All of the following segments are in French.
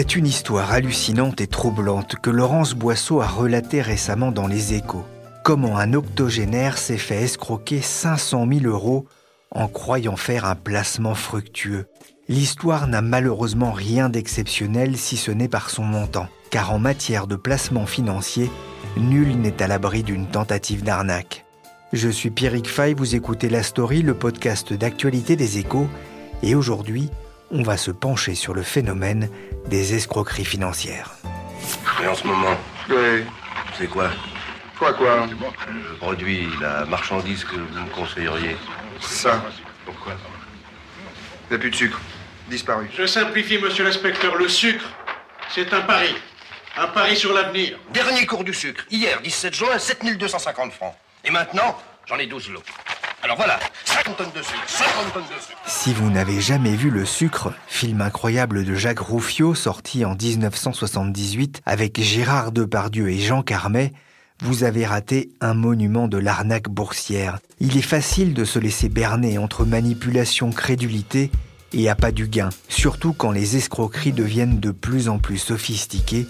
C'est une histoire hallucinante et troublante que Laurence Boisseau a relatée récemment dans Les Échos. Comment un octogénaire s'est fait escroquer 500 000 euros en croyant faire un placement fructueux. L'histoire n'a malheureusement rien d'exceptionnel si ce n'est par son montant, car en matière de placement financier, nul n'est à l'abri d'une tentative d'arnaque. Je suis Pierrick Fay, vous écoutez La Story, le podcast d'actualité des échos, et aujourd'hui, on va se pencher sur le phénomène des escroqueries financières. Et en ce moment, Oui. c'est quoi Quoi, quoi le produit, la marchandise que vous me conseilleriez Ça. Pourquoi Il n'y a plus de sucre. Disparu. Je simplifie, monsieur l'inspecteur. Le sucre, c'est un pari. Un pari sur l'avenir. Dernier cours du sucre. Hier, 17 juin, 7250 francs. Et maintenant, j'en ai 12 lots. Alors voilà, 50 tonnes de sucre, 50 tonnes de sucre. Si vous n'avez jamais vu Le Sucre, film incroyable de Jacques Rouffio sorti en 1978 avec Gérard Depardieu et Jean Carmet, vous avez raté un monument de l'arnaque boursière. Il est facile de se laisser berner entre manipulation, crédulité et appât du gain, surtout quand les escroqueries deviennent de plus en plus sophistiquées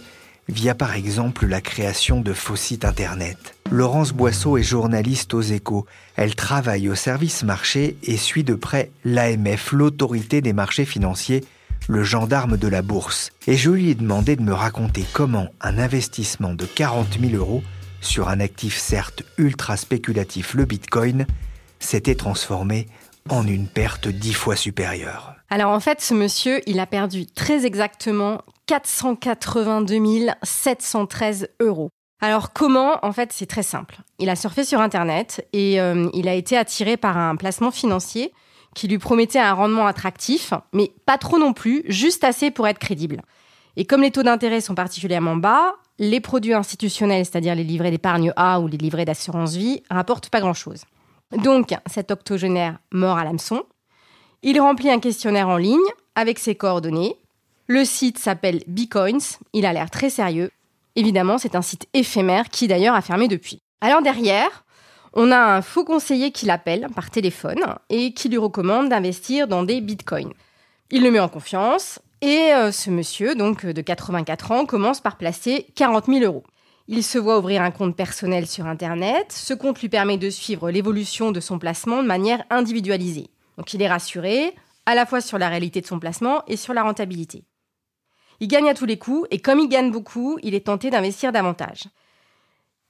via par exemple la création de faux sites internet. Laurence Boisseau est journaliste aux échos. Elle travaille au service marché et suit de près l'AMF, l'autorité des marchés financiers, le gendarme de la bourse. Et je lui ai demandé de me raconter comment un investissement de 40 000 euros sur un actif certes ultra spéculatif, le Bitcoin, s'était transformé en une perte dix fois supérieure. Alors en fait, ce monsieur, il a perdu très exactement 482 713 euros. Alors comment? En fait, c'est très simple. Il a surfé sur Internet et euh, il a été attiré par un placement financier qui lui promettait un rendement attractif, mais pas trop non plus, juste assez pour être crédible. Et comme les taux d'intérêt sont particulièrement bas, les produits institutionnels, c'est-à-dire les livrets d'épargne A ou les livrets d'assurance vie, rapportent pas grand-chose. Donc, cet octogénaire mort à l'hameçon, il remplit un questionnaire en ligne avec ses coordonnées. Le site s'appelle Bitcoins, il a l'air très sérieux. Évidemment, c'est un site éphémère qui d'ailleurs a fermé depuis. Alors derrière, on a un faux conseiller qui l'appelle par téléphone et qui lui recommande d'investir dans des bitcoins. Il le met en confiance et euh, ce monsieur, donc de 84 ans, commence par placer 40 000 euros. Il se voit ouvrir un compte personnel sur Internet. Ce compte lui permet de suivre l'évolution de son placement de manière individualisée. Donc il est rassuré, à la fois sur la réalité de son placement et sur la rentabilité. Il gagne à tous les coups et comme il gagne beaucoup, il est tenté d'investir davantage.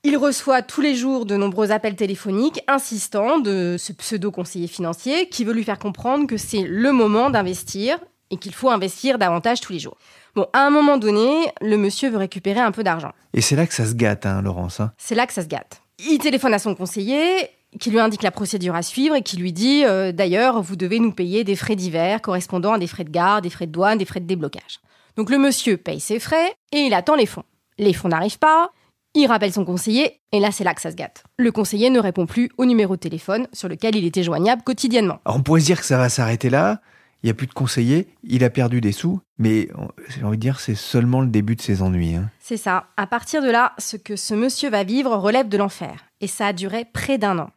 Il reçoit tous les jours de nombreux appels téléphoniques insistants de ce pseudo-conseiller financier qui veut lui faire comprendre que c'est le moment d'investir et qu'il faut investir davantage tous les jours. Bon, à un moment donné, le monsieur veut récupérer un peu d'argent. Et c'est là que ça se gâte, hein, Laurence. hein. C'est là que ça se gâte. Il téléphone à son conseiller qui lui indique la procédure à suivre et qui lui dit euh, d'ailleurs, vous devez nous payer des frais divers correspondant à des frais de garde, des frais de douane, des frais de déblocage. Donc le monsieur paye ses frais et il attend les fonds. Les fonds n'arrivent pas, il rappelle son conseiller et là c'est là que ça se gâte. Le conseiller ne répond plus au numéro de téléphone sur lequel il était joignable quotidiennement. Alors on pourrait se dire que ça va s'arrêter là, il n'y a plus de conseiller, il a perdu des sous, mais on- j'ai envie de dire c'est seulement le début de ses ennuis. hein. C'est ça. À partir de là, ce que ce monsieur va vivre relève de l'enfer. Et ça a duré près d'un an.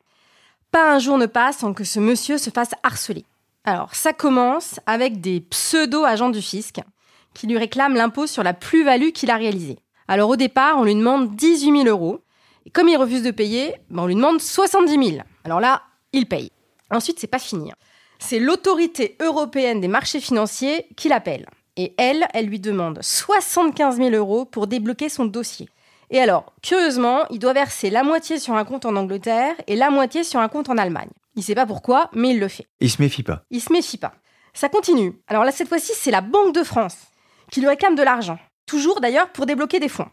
Pas un jour ne passe sans que ce monsieur se fasse harceler. Alors, ça commence avec des pseudo-agents du fisc qui lui réclament l'impôt sur la plus-value qu'il a réalisée. Alors, au départ, on lui demande 18 000 euros. Et comme il refuse de payer, ben, on lui demande 70 000. Alors là, il paye. Ensuite, c'est pas fini. hein. C'est l'autorité européenne des marchés financiers qui l'appelle. Et elle, elle lui demande 75 000 euros pour débloquer son dossier. Et alors, curieusement, il doit verser la moitié sur un compte en Angleterre et la moitié sur un compte en Allemagne. Il sait pas pourquoi, mais il le fait. Il se méfie pas. Il se méfie pas. Ça continue. Alors là, cette fois-ci, c'est la Banque de France qui lui réclame de l'argent. Toujours d'ailleurs pour débloquer des fonds.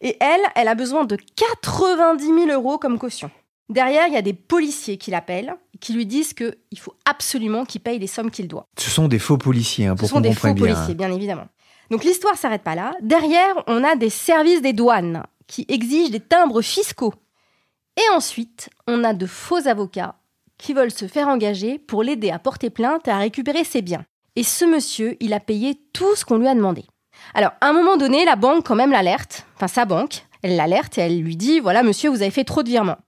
Et elle, elle a besoin de 90 000 euros comme caution. Derrière, il y a des policiers qui l'appellent, qui lui disent qu'il faut absolument qu'il paye les sommes qu'il doit. Ce sont des faux policiers, hein, Ce pour sont qu'on des faux bien. policiers, bien évidemment. Donc l'histoire s'arrête pas là. Derrière, on a des services des douanes qui exigent des timbres fiscaux. Et ensuite, on a de faux avocats qui veulent se faire engager pour l'aider à porter plainte et à récupérer ses biens. Et ce monsieur, il a payé tout ce qu'on lui a demandé. Alors, à un moment donné, la banque quand même l'alerte, enfin sa banque, elle l'alerte et elle lui dit, voilà monsieur, vous avez fait trop de virements.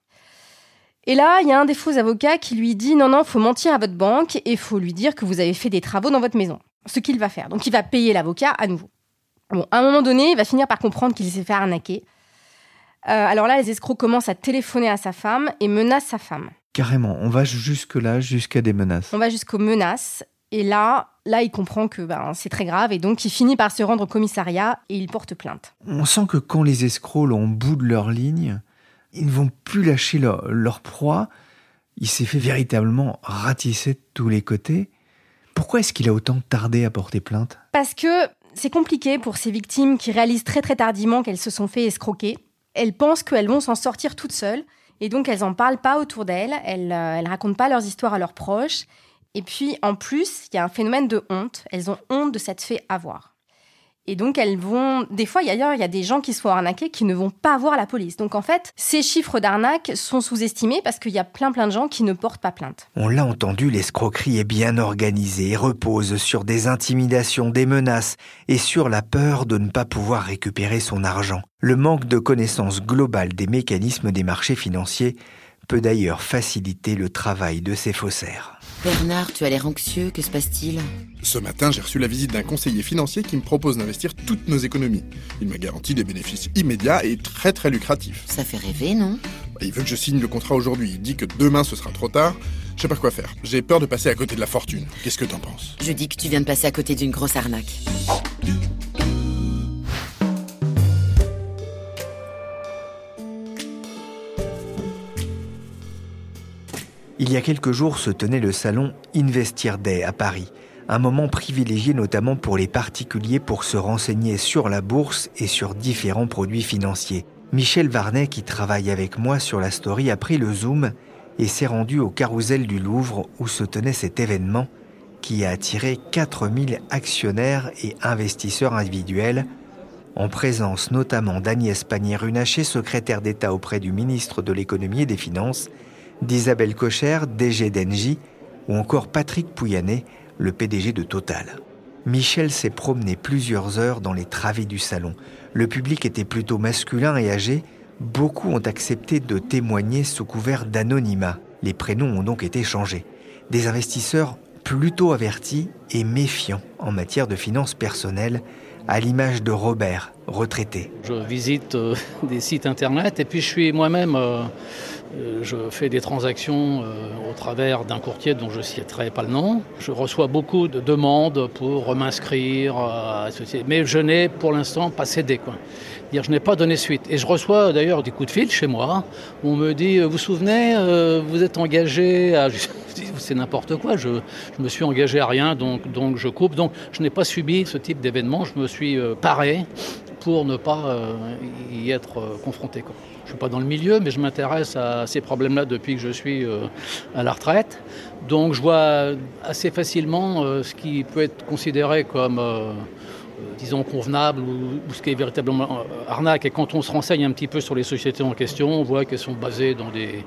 Et là, il y a un des faux avocats qui lui dit, non, non, faut mentir à votre banque et faut lui dire que vous avez fait des travaux dans votre maison. Ce qu'il va faire. Donc il va payer l'avocat à nouveau. Bon, à un moment donné, il va finir par comprendre qu'il s'est fait arnaquer. Euh, alors là, les escrocs commencent à téléphoner à sa femme et menacent sa femme. Carrément, on va jusque-là, jusqu'à des menaces. On va jusqu'aux menaces. Et là, là, il comprend que ben, c'est très grave et donc il finit par se rendre au commissariat et il porte plainte. On sent que quand les escrocs l'ont au bout de leur ligne, ils ne vont plus lâcher leur, leur proie. Il s'est fait véritablement ratisser de tous les côtés. Pourquoi est-ce qu'il a autant tardé à porter plainte? Parce que c'est compliqué pour ces victimes qui réalisent très très tardivement qu'elles se sont fait escroquer. Elles pensent qu'elles vont s'en sortir toutes seules et donc elles n'en parlent pas autour d'elles, elles ne racontent pas leurs histoires à leurs proches. Et puis en plus, il y a un phénomène de honte. Elles ont honte de s'être fait avoir. Et donc elles vont, des fois, d'ailleurs, il y a des gens qui se font qui ne vont pas voir la police. Donc en fait, ces chiffres d'arnaque sont sous-estimés parce qu'il y a plein plein de gens qui ne portent pas plainte. On l'a entendu, l'escroquerie est bien organisée et repose sur des intimidations, des menaces et sur la peur de ne pas pouvoir récupérer son argent. Le manque de connaissance globale des mécanismes des marchés financiers peut d'ailleurs faciliter le travail de ces faussaires. Bernard, tu as l'air anxieux, que se passe-t-il? Ce matin, j'ai reçu la visite d'un conseiller financier qui me propose d'investir toutes nos économies. Il m'a garanti des bénéfices immédiats et très très lucratifs. Ça fait rêver, non? Il veut que je signe le contrat aujourd'hui. Il dit que demain ce sera trop tard. Je sais pas quoi faire. J'ai peur de passer à côté de la fortune. Qu'est-ce que t'en penses? Je dis que tu viens de passer à côté d'une grosse arnaque. Il y a quelques jours se tenait le salon Investir Day à Paris, un moment privilégié notamment pour les particuliers pour se renseigner sur la bourse et sur différents produits financiers. Michel Varnet, qui travaille avec moi sur la story, a pris le zoom et s'est rendu au carrousel du Louvre où se tenait cet événement qui a attiré 4000 actionnaires et investisseurs individuels, en présence notamment d'Agnès Pannier-Runacher, secrétaire d'État auprès du ministre de l'Économie et des Finances, d'Isabelle Cocher, DG d'Engie, ou encore Patrick Pouyanné, le PDG de Total. Michel s'est promené plusieurs heures dans les travées du salon. Le public était plutôt masculin et âgé. Beaucoup ont accepté de témoigner sous couvert d'anonymat. Les prénoms ont donc été changés. Des investisseurs plutôt avertis et méfiants en matière de finances personnelles, à l'image de Robert, retraité. Je visite euh, des sites internet et puis je suis moi-même, euh, euh, je fais des transactions au travers d'un courtier dont je ne citerai pas le nom. Je reçois beaucoup de demandes pour m'inscrire, à mais je n'ai pour l'instant pas cédé. Je n'ai pas donné suite. Et je reçois d'ailleurs des coups de fil chez moi où on me dit Vous vous souvenez, vous êtes engagé à. C'est n'importe quoi, je, je me suis engagé à rien, donc, donc je coupe. Donc je n'ai pas subi ce type d'événement, je me suis euh, paré pour ne pas euh, y être euh, confronté. Je ne suis pas dans le milieu, mais je m'intéresse à ces problèmes-là depuis que je suis euh, à la retraite. Donc je vois assez facilement euh, ce qui peut être considéré comme, disons, convenable ou, ce qui est véritablement euh, arnaque. Et quand on se renseigne un petit peu sur les sociétés en question, on voit qu'elles sont basées dans des,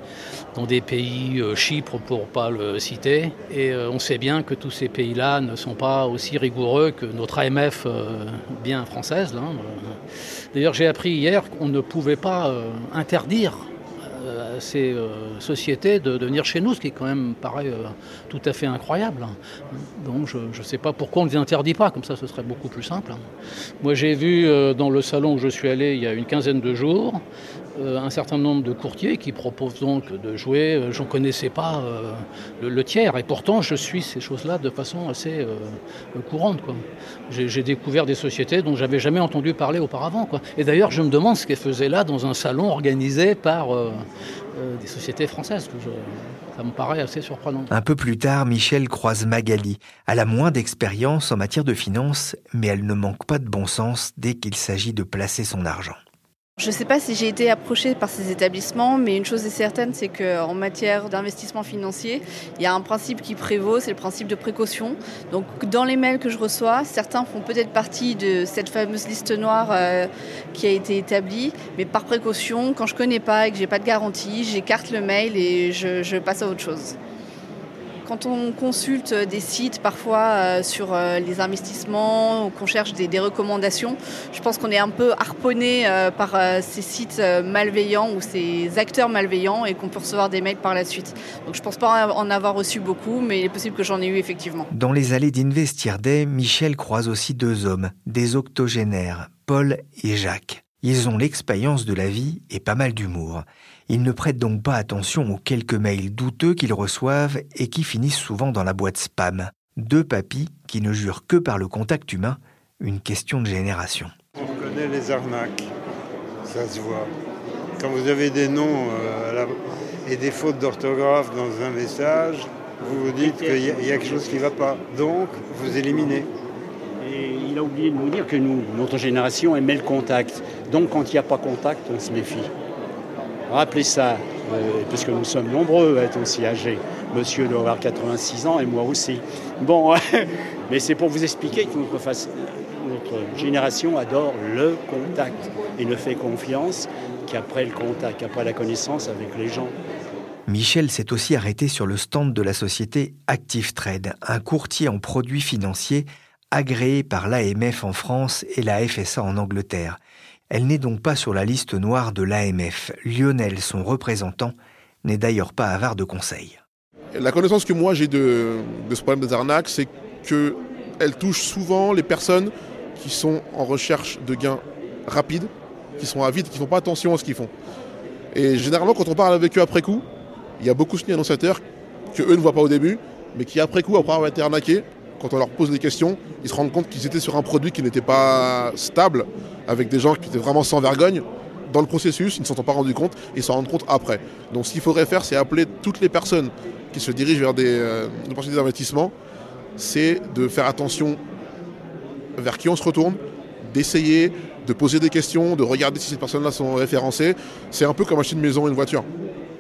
dans des pays, euh, Chypre pour pas le citer. Et euh, on sait bien que tous ces pays-là ne sont pas aussi rigoureux que notre AMF euh, bien française. Euh, D'ailleurs, j'ai appris hier qu'on ne pouvait pas euh, interdire euh, ces euh, sociétés de, venir chez nous, ce qui quand même paraît euh, tout à fait incroyable. Donc je ne sais pas pourquoi on ne les interdit pas, comme ça ce serait beaucoup plus simple. Moi j'ai vu euh, dans le salon où je suis allé il y a une quinzaine de jours un certain nombre de courtiers qui proposent donc de jouer, j'en connaissais pas le, tiers, et pourtant je suis ces choses-là de façon assez courante. J'ai découvert des sociétés dont j'avais jamais entendu parler auparavant. Quoi. Et d'ailleurs je me demande ce qu'elles faisaient là dans un salon organisé par euh, des sociétés françaises. ça me paraît assez surprenant. Un peu plus tard, Michel croise Magali. Elle a moins d'expérience en matière de finance, mais elle ne manque pas de bon sens dès qu'il s'agit de placer son argent. Je ne sais pas si j'ai été approchée par ces établissements, mais une chose est certaine, c'est qu'en matière d'investissement financier, il y a un principe qui prévaut, c'est le principe de précaution. Donc dans les mails que je reçois, certains font peut-être partie de cette fameuse liste noire euh, qui a été établie, mais par précaution, quand je ne connais pas et que j'ai pas de garantie, j'écarte le mail et je passe à autre chose. Quand on consulte des sites parfois euh, sur euh, les investissements ou qu'on cherche des, recommandations, je pense qu'on est un peu harponné euh, par ces sites malveillants ou ces acteurs malveillants et qu'on peut recevoir des mails par la suite. Donc je ne pense pas en avoir reçu beaucoup, mais il est possible que j'en ai eu effectivement. Dans les allées d'Investir Day, Michel croise aussi deux hommes, des octogénaires, Paul et Jacques. Ils ont l'expérience de la vie et pas mal d'humour. Ils ne prêtent donc pas attention aux quelques mails douteux qu'ils reçoivent et qui finissent souvent dans la boîte spam. Deux papis qui ne jurent que par le contact humain, une question de génération. On connaît les arnaques, ça se voit. Quand vous avez des noms euh, et des fautes d'orthographe dans un message, vous vous dites qu'il y, a quelque chose qui ne va pas. Donc, vous éliminez. Et il a oublié de nous dire que nous, notre génération aimait le contact. Donc, quand il n'y a pas contact, on se méfie. Rappelez ça, euh, puisque nous sommes nombreux à être aussi âgés. Monsieur doit avoir 86 ans et moi aussi. Bon, mais c'est pour vous expliquer que notre, génération adore le contact et ne fait confiance qu'après le contact, qu'après la connaissance avec les gens. Michel s'est aussi arrêté sur le stand de la société Active Trade, un courtier en produits financiers agréé par l'AMF en France et la FSA en Angleterre. Elle n'est donc pas sur la liste noire de l'AMF. Lionel, son représentant, n'est d'ailleurs pas avare de conseils. La connaissance que moi j'ai de, ce problème des arnaques, c'est qu'elle touche souvent les personnes qui sont en recherche de gains rapides, qui sont avides, qui ne font pas attention à ce qu'ils font. Et généralement, quand on parle avec eux après coup, il y a beaucoup de annonciateurs que eux ne voient pas au début, mais qui après coup, après avoir été arnaqués, quand on leur pose des questions, ils se rendent compte qu'ils étaient sur un produit qui n'était pas stable, avec des gens qui étaient vraiment sans vergogne. Dans le processus, ils ne s'en sont pas rendus compte, ils s'en rendent compte après. Donc ce qu'il faudrait faire, c'est appeler toutes les personnes qui se dirigent vers des euh, d'investissement, c'est de faire attention vers qui on se retourne, d'essayer de poser des questions, de regarder si ces personnes-là sont référencées. C'est un peu comme acheter une maison ou une voiture.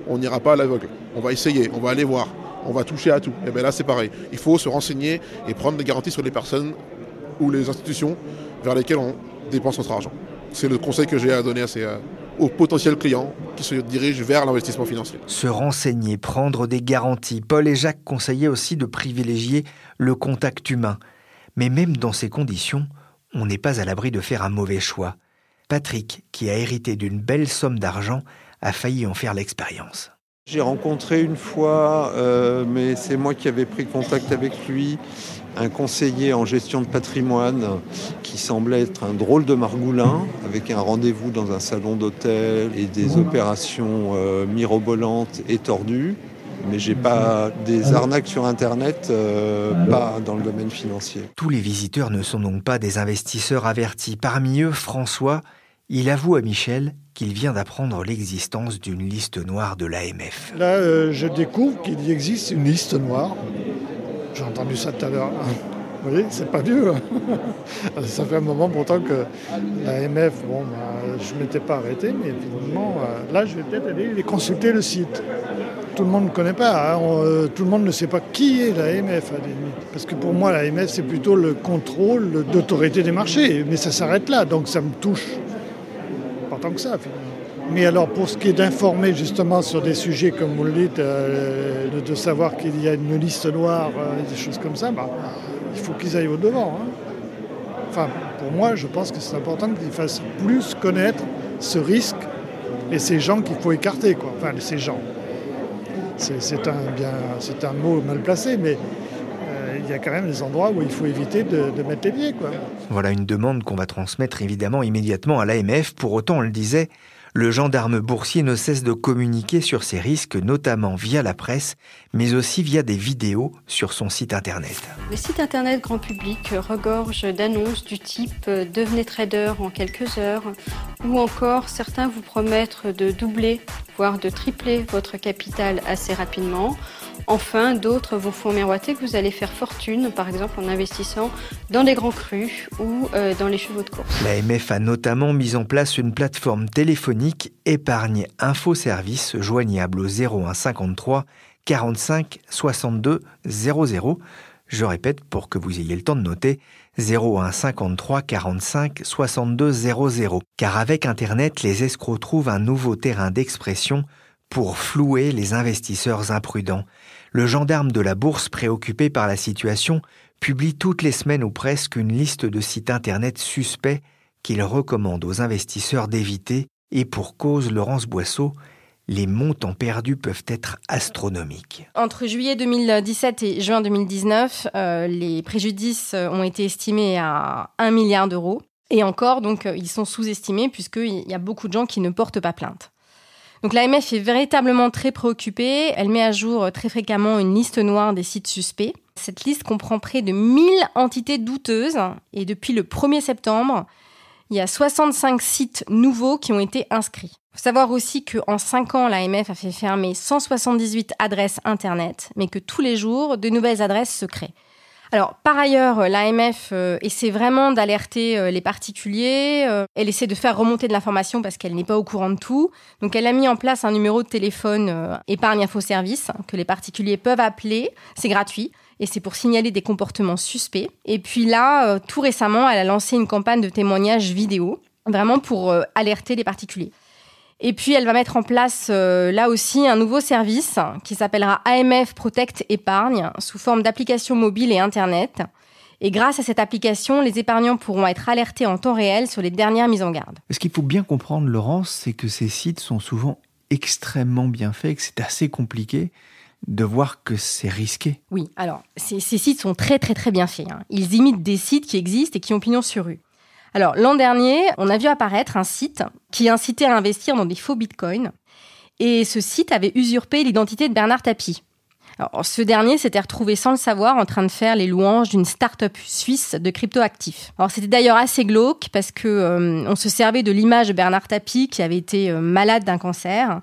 On n'ira pas à l'aveugle. On va essayer, on va aller voir on va toucher à tout. Et bien là, c'est pareil. Il faut se renseigner et prendre des garanties sur les personnes ou les institutions vers lesquelles on dépense notre argent. C'est le conseil que j'ai à donner euh, aux potentiels clients qui se dirigent vers l'investissement financier. Se renseigner, prendre des garanties. Paul et Jacques conseillaient aussi de privilégier le contact humain. Mais même dans ces conditions, on n'est pas à l'abri de faire un mauvais choix. Patrick, qui a hérité d'une belle somme d'argent, a failli en faire l'expérience. J'ai rencontré une fois, euh, mais c'est moi qui avais pris contact avec lui, un conseiller en gestion de patrimoine qui semblait être un drôle de margoulin, avec un rendez-vous dans un salon d'hôtel et des opérations euh, mirobolantes et tordues. Mais j'ai pas des arnaques sur Internet, euh, pas dans le domaine financier. Tous les visiteurs ne sont donc pas des investisseurs avertis. Parmi eux, François, il avoue à Michel qu'il vient d'apprendre l'existence d'une liste noire de l'AMF. Là, euh, je découvre qu'il existe une liste noire. J'ai entendu ça tout à l'heure. Vous voyez, c'est pas vieux. Hein. ça fait un moment pourtant que l'AMF, bon, bah, je ne m'étais pas arrêté, mais finalement, euh, là, je vais peut-être aller consulter le site. Tout le monde ne connaît pas, hein. euh, tout le monde ne sait pas qui est l'AMF à Parce que pour moi, l'AMF, c'est plutôt le contrôle d'autorité des marchés. Mais ça s'arrête là, donc ça me touche que ça. Mais alors pour ce qui est d'informer justement sur des sujets comme vous le dites, euh, de, savoir qu'il y a une liste noire, euh, des choses comme ça, bah, il faut qu'ils aillent au-devant. Hein. Enfin, pour moi, je pense que c'est important qu'ils fassent plus connaître ce risque et ces gens qu'il faut écarter, quoi. Enfin, ces gens. C'est un, un mot mal placé, mais il y a quand même des endroits où il faut éviter de, de mettre les pieds. Quoi. Voilà une demande qu'on va transmettre évidemment immédiatement à l'AMF. Pour autant, on le disait, le gendarme boursier ne cesse de communiquer sur ces risques, notamment via la presse, mais aussi via des vidéos sur son site internet. Le site internet grand public regorge d'annonces du type euh, Devenez trader en quelques heures, ou encore certains vous promettent de doubler, voire de tripler votre capital assez rapidement Enfin, d'autres vous font miroiter que vous allez faire fortune, par exemple en investissant dans les grands crus ou euh, dans les chevaux de course. L'AMF a notamment mis en place une plateforme téléphonique épargne info service joignable au 01 53 45 62 00. Je répète pour que vous ayez le temps de noter 01 53 45 62 00. Car avec Internet, les escrocs trouvent un nouveau terrain d'expression pour flouer les investisseurs imprudents. Le gendarme de la bourse, préoccupé par la situation, publie toutes les semaines ou presque une liste de sites internet suspects qu'il recommande aux investisseurs d'éviter, et pour cause Laurence Boisseau, les montants perdus peuvent être astronomiques. Entre juillet 2017 et juin 2019, euh, les préjudices ont été estimés à 1 milliard d'euros. Et encore, euh, ils sont sous-estimés puisqu'il y a beaucoup de gens qui ne portent pas plainte. Donc l'AMF est véritablement très préoccupée. Elle met à jour euh, très fréquemment une liste noire des sites suspects. Cette liste comprend près de 1000 entités douteuses et depuis le 1er septembre, il y a 65 sites nouveaux qui ont été inscrits. Il faut savoir aussi qu'en 5 ans, l'AMF a fait fermer 178 adresses Internet, mais que tous les jours, de nouvelles adresses se créent. Alors, par ailleurs, l'AMF euh, essaie vraiment d'alerter euh, les particuliers. Euh, elle essaie de faire remonter de l'information parce qu'elle n'est pas au courant de tout. Donc, elle a mis en place un numéro de téléphone épargne info service que les particuliers peuvent appeler. C'est gratuit. Et c'est pour signaler des comportements suspects. Et puis là, tout récemment, elle a lancé une campagne de témoignages vidéo, vraiment pour alerter les particuliers. Et puis, elle va mettre en place euh, là aussi un nouveau service qui s'appellera AMF Protect Épargne sous forme d'application mobile et Internet. Et grâce à cette application, les épargnants pourront être alertés en temps réel sur les dernières mises en garde. Ce qu'il faut bien comprendre, Laurence, c'est que ces sites sont souvent extrêmement bien faits, que c'est assez compliqué de voir que c'est risqué. Oui, alors ces, sites sont très très très bien faits. Hein. Ils imitent des sites qui existent et qui ont pignon sur rue. Alors, l'an dernier, on a vu apparaître un site qui incitait à investir dans des faux bitcoins. Et ce site avait usurpé l'identité de Bernard Tapie. Ce dernier s'était retrouvé sans le savoir en train de faire les louanges d'une start-up suisse de crypto-actifs. Alors c'était d'ailleurs assez glauque parce que euh, on se servait de l'image de Bernard Tapie qui avait été euh, malade d'un cancer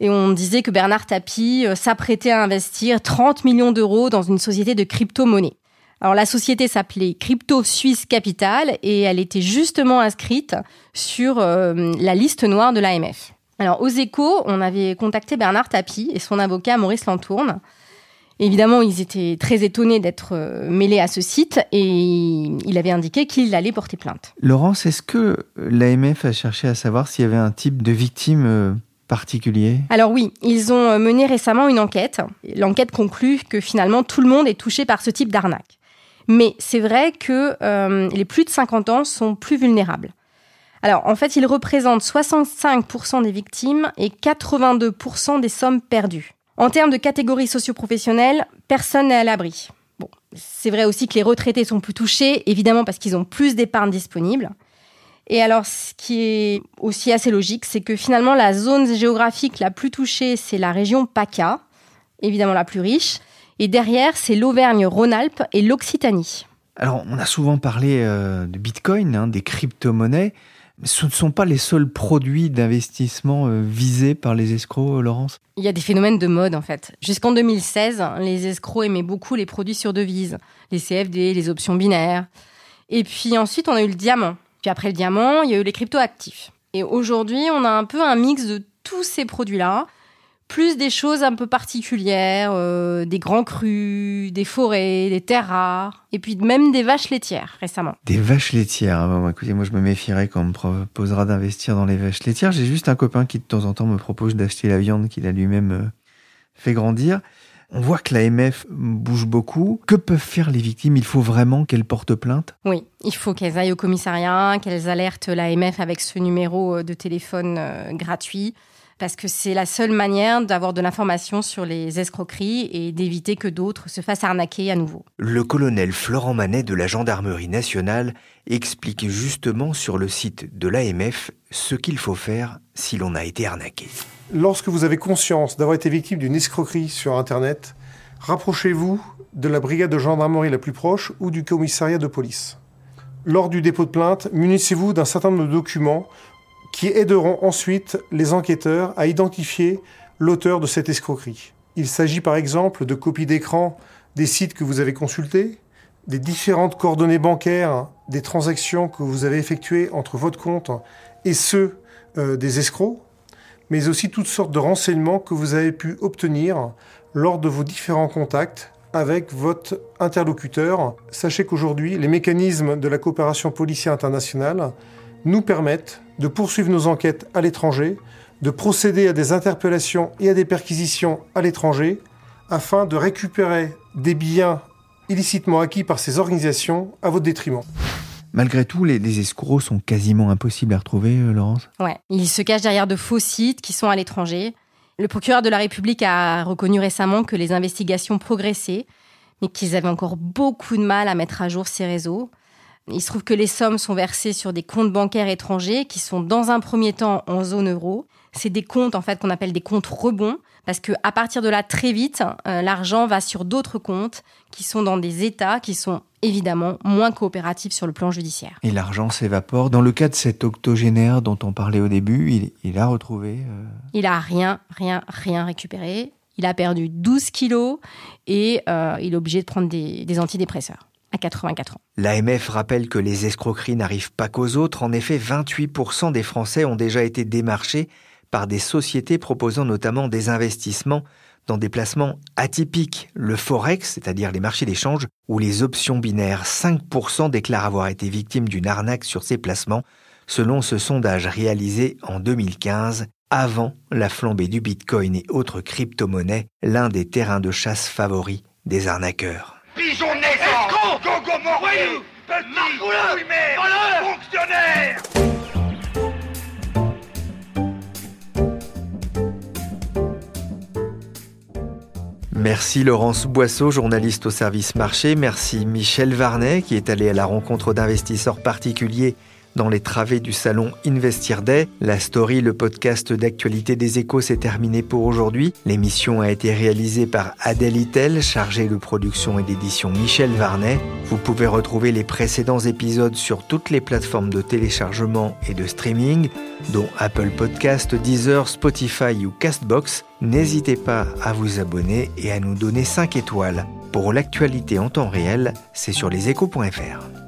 et on disait que Bernard Tapie euh, s'apprêtait à investir 30 millions d'euros dans une société de crypto-monnaie. Alors la société s'appelait Crypto Suisse Capital et elle était justement inscrite sur euh, la liste noire de l'AMF. Alors aux échos, on avait contacté Bernard Tapie et son avocat Maurice Lantourne. Évidemment, ils étaient très étonnés d'être euh, mêlés à ce site et il avait indiqué qu'il allait porter plainte. Laurence, est-ce que l'AMF a cherché à savoir s'il y avait un type de victime euh, particulier? Alors oui, ils ont mené récemment une enquête. L'enquête conclut que finalement tout le monde est touché par ce type d'arnaque. Mais c'est vrai que euh, les plus de 50 ans sont plus vulnérables. Alors, en fait, ils représentent 65% des victimes et 82% des sommes perdues. En termes de catégorie socio-professionnelle, personne n'est à l'abri. Bon, c'est vrai aussi que les retraités sont plus touchés, évidemment parce qu'ils ont plus d'épargne disponible. Et alors, ce qui est aussi assez logique, c'est que finalement, la zone géographique la plus touchée, c'est la région PACA, évidemment la plus riche. Et derrière, c'est l'Auvergne-Rhône-Alpes et l'Occitanie. Alors, on a souvent parlé euh, de Bitcoin, hein, des crypto-monnaies. Mais ce ne sont pas les seuls produits d'investissement euh, visés par les escrocs, Laurence? Il y a des phénomènes de mode, en fait. Jusqu'en 2016, les escrocs aimaient beaucoup les produits sur devises, les CFD, les options binaires. Et puis ensuite, on a eu le diamant. Puis après le diamant, il y a eu les crypto-actifs. Et aujourd'hui, on a un peu un mix de tous ces produits-là plus des choses un peu particulières, euh, des grands crus, des forêts, des terres rares, et puis même des vaches laitières récemment. Des vaches laitières. Ah écoutez, moi je me méfierais quand on me proposera d'investir dans les vaches laitières. J'ai juste un copain qui de temps en temps me propose d'acheter la viande qu'il a lui-même euh, fait grandir. On voit que l'AMF bouge beaucoup. Que peuvent faire les victimes? Il faut vraiment qu'elles portent plainte? Oui, il faut qu'elles aillent au commissariat, qu'elles alertent l'AMF avec ce numéro de téléphone euh, gratuit parce que c'est la seule manière d'avoir de l'information sur les escroqueries et d'éviter que d'autres se fassent arnaquer à nouveau. Le colonel Florent Manet de la Gendarmerie nationale explique justement sur le site de l'AMF ce qu'il faut faire si l'on a été arnaqué. Lorsque vous avez conscience d'avoir été victime d'une escroquerie sur Internet, rapprochez-vous de la brigade de gendarmerie la plus proche ou du commissariat de police. Lors du dépôt de plainte, munissez-vous d'un certain nombre de documents qui aideront ensuite les enquêteurs à identifier l'auteur de cette escroquerie. Il s'agit par exemple de copies d'écran des sites que vous avez consultés, des différentes coordonnées bancaires des transactions que vous avez effectuées entre votre compte et ceux euh, des escrocs, mais aussi toutes sortes de renseignements que vous avez pu obtenir lors de vos différents contacts avec votre interlocuteur. Sachez qu'aujourd'hui, les mécanismes de la coopération policière internationale nous permettent de poursuivre nos enquêtes à l'étranger, de procéder à des interpellations et à des perquisitions à l'étranger, afin de récupérer des biens illicitement acquis par ces organisations à votre détriment. Malgré tout, les, escrocs sont quasiment impossibles à retrouver, euh, Laurence Ouais, ils se cachent derrière de faux sites qui sont à l'étranger. Le procureur de la République a reconnu récemment que les investigations progressaient, mais qu'ils avaient encore beaucoup de mal à mettre à jour ces réseaux. Il se trouve que les sommes sont versées sur des comptes bancaires étrangers qui sont dans un premier temps en zone euro. C'est des comptes en fait qu'on appelle des comptes rebonds parce que à partir de là très vite euh, l'argent va sur d'autres comptes qui sont dans des États qui sont évidemment moins coopératifs sur le plan judiciaire. Et l'argent s'évapore. Dans le cas de cet octogénaire dont on parlait au début, il, a retrouvé. Euh, il a rien, rien, rien récupéré. Il a perdu 12 kilos et euh, il est obligé de prendre des antidépresseurs. 84 ans. L'AMF rappelle que les escroqueries n'arrivent pas qu'aux autres. En effet, 28% des Français ont déjà été démarchés par des sociétés proposant notamment des investissements dans des placements atypiques, le forex, c'est-à-dire les marchés d'échange, ou les options binaires. 5% déclarent avoir été victimes d'une arnaque sur ces placements, selon ce sondage réalisé en 2015, avant la flambée du Bitcoin et autres crypto-monnaies, l'un des terrains de chasse favoris des arnaqueurs. Pigeon Gogo Merci Laurence Boisseau, journaliste au service marché. Merci Michel Varnet, qui est allé à la rencontre d'investisseurs particuliers dans les travées du salon Investir Day. La story, le podcast d'actualité des échos, s'est terminé pour aujourd'hui. L'émission a été réalisée par Adèle Itel, chargée de production et d'édition Michel Varnet. Vous pouvez retrouver les précédents épisodes sur toutes les plateformes de téléchargement et de streaming, dont Apple Podcast, Deezer, Spotify ou Castbox. N'hésitez pas à vous abonner et à nous donner 5 étoiles. Pour l'actualité en temps réel, c'est sur leséchos.fr.